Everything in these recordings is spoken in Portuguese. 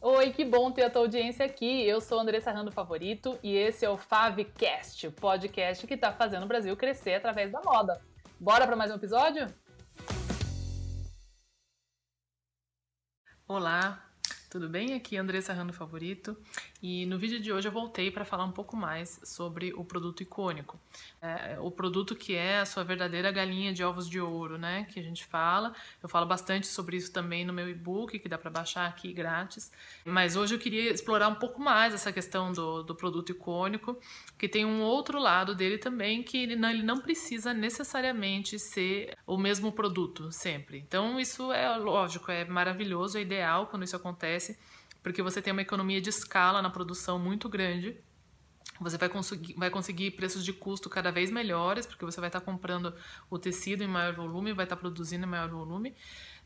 oi, que bom ter a tua audiência aqui. Eu sou Andressa Rando Favorito e esse é o Favcast, o podcast que está fazendo o Brasil crescer através da moda. Bora para mais um episódio? Olá, tudo bem? Aqui é Andressa Rando Favorito e no vídeo de hoje eu voltei para falar um pouco mais sobre o produto icônico. É, o produto que é a sua verdadeira galinha de ovos de ouro, né? Que a gente fala. Eu falo bastante sobre isso também no meu e-book, que dá para baixar aqui grátis. Mas hoje eu queria explorar um pouco mais essa questão do, do produto icônico, que tem um outro lado dele também, que ele não, ele não precisa necessariamente ser o mesmo produto sempre. Então isso é lógico, é maravilhoso, é ideal quando isso acontece porque você tem uma economia de escala na produção muito grande. Você vai conseguir, vai conseguir preços de custo cada vez melhores, porque você vai estar comprando o tecido em maior volume, vai estar produzindo em maior volume.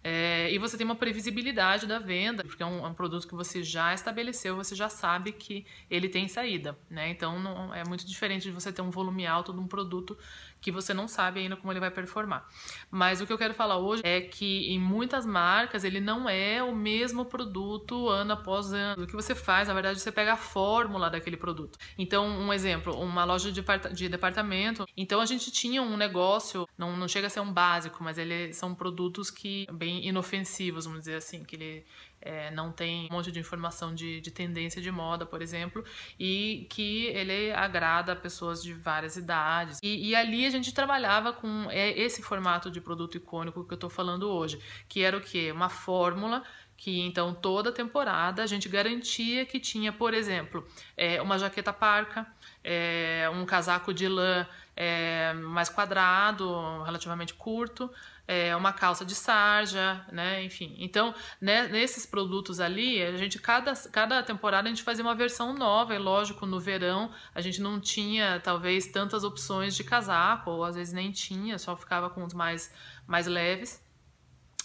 É, e você tem uma previsibilidade da venda, porque é um, é um, produto que você já estabeleceu, você já sabe que ele tem saída. Né? Então não, é muito diferente de você ter um volume alto de um produto que você não sabe ainda como ele vai performar. Mas o que eu quero falar hoje é que em muitas marcas ele não é o mesmo produto ano após ano. O que você faz, na verdade, você pega a fórmula daquele produto. Então, um exemplo, uma loja de, de departamento. Então a gente tinha um negócio, não, não chega a ser um básico, mas ele são produtos que bem inofensivos, vamos dizer assim, que ele é, não tem um monte de informação de, de tendência de moda, por exemplo, e que ele agrada pessoas de várias idades. E, e ali a gente trabalhava com é, esse formato de produto icônico que eu estou falando hoje, que era o quê? Uma fórmula que então toda temporada a gente garantia que tinha, por exemplo, é, uma jaqueta parca, é, um casaco de lã é, mais quadrado, relativamente curto, é, uma calça de sarja, né? Enfim. Então, né, nesses produtos ali, a gente, cada, cada temporada, a gente fazia uma versão nova, e lógico, no verão a gente não tinha, talvez, tantas opções de casaco, ou às vezes nem tinha, só ficava com os mais, mais leves.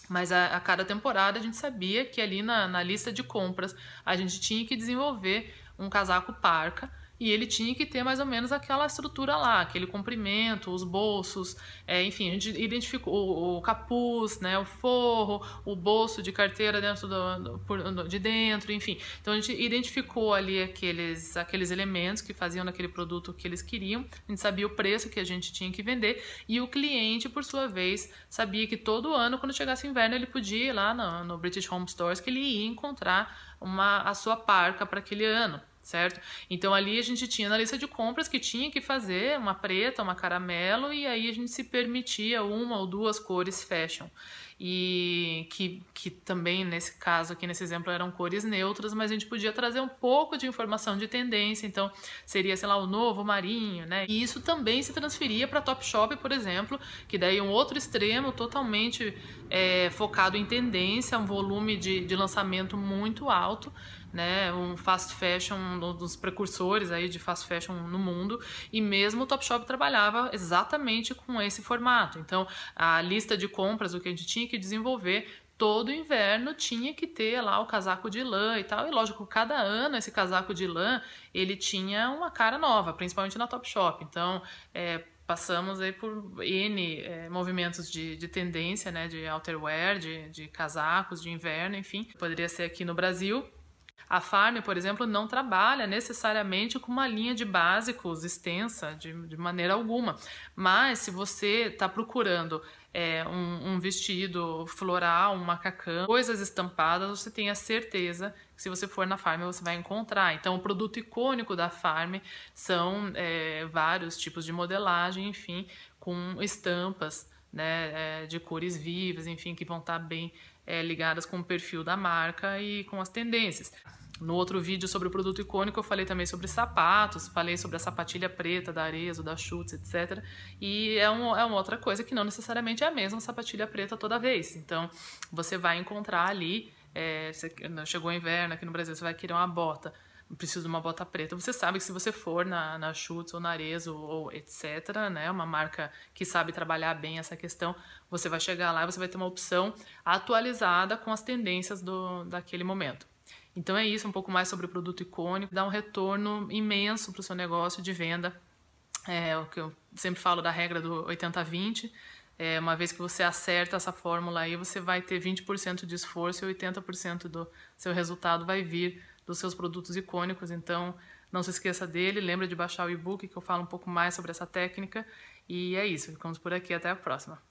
Mas a, a cada temporada a gente sabia que ali na, na lista de compras a gente tinha que desenvolver um casaco parca e ele tinha que ter mais ou menos aquela estrutura lá, aquele comprimento, os bolsos, é, enfim, a gente identificou o, o, capuz, né, o forro, o bolso de carteira dentro do, do, de dentro, enfim. Então a gente identificou ali aqueles, aqueles elementos que faziam naquele produto que eles queriam, a gente sabia o preço que a gente tinha que vender e o cliente, por sua vez, sabia que todo ano, quando chegasse inverno, ele podia ir lá no, no British Home Stores que ele ia encontrar uma, a sua parca para aquele ano certo? Então ali a gente tinha na lista de compras que tinha que fazer uma preta, uma caramelo e aí a gente se permitia uma ou duas cores fashion. E que, que também nesse caso aqui nesse exemplo eram cores neutras, mas a gente podia trazer um pouco de informação de tendência, então seria, sei lá, o novo marinho, né? E isso também se transferia para Topshop, por exemplo, que daí é um outro extremo totalmente é, focado em tendência, um volume de, de lançamento muito alto né, um fast fashion, um dos precursores aí de fast fashion no mundo, e mesmo o Topshop trabalhava exatamente com esse formato. Então, a lista de compras, o que a gente tinha que desenvolver, todo inverno tinha que ter lá o casaco de lã e tal. E lógico, cada ano esse casaco de lã, ele tinha uma cara nova, principalmente na Topshop. Então, é, passamos aí por N é, movimentos de, de tendência, né, de outerwear, de, de casacos de inverno, enfim. Poderia ser aqui no Brasil, a Farm, por exemplo, não trabalha necessariamente com uma linha de básicos extensa, de, de maneira alguma. Mas se você está procurando é, um, um, vestido floral, um macacão, coisas estampadas, você tem a certeza que se você for na Farm você vai encontrar. Então, o produto icônico da Farm são é, vários tipos de modelagem, enfim, com estampas né, é, de cores vivas, enfim, que vão estar tá bem é, ligadas com o perfil da marca e com as tendências. No outro vídeo sobre o produto icônico, eu falei também sobre sapatos, falei sobre a sapatilha preta da Arezzo, da Schutz, etc. E é, um, é uma outra coisa que não necessariamente é a mesma sapatilha preta toda vez. Então, você vai encontrar ali, é, você, chegou o inverno aqui no Brasil, você vai querer uma bota, precisa de uma bota preta. Você sabe que se você for na, na Schutz ou na Arezzo ou etc., né, uma marca que sabe trabalhar bem essa questão, você vai chegar lá e você vai ter uma opção atualizada com as tendências do, daquele momento. Então é isso, um pouco mais sobre o produto icônico, dá um retorno imenso para o seu negócio de venda. É o que eu sempre falo da regra do 80-20. É, uma vez que você acerta essa fórmula aí, você vai ter 20% de esforço e 80% do seu resultado vai vir dos seus produtos icônicos. Então, não se esqueça dele, lembra de baixar o e-book que eu falo um pouco mais sobre essa técnica. E é isso, ficamos por aqui, até a próxima.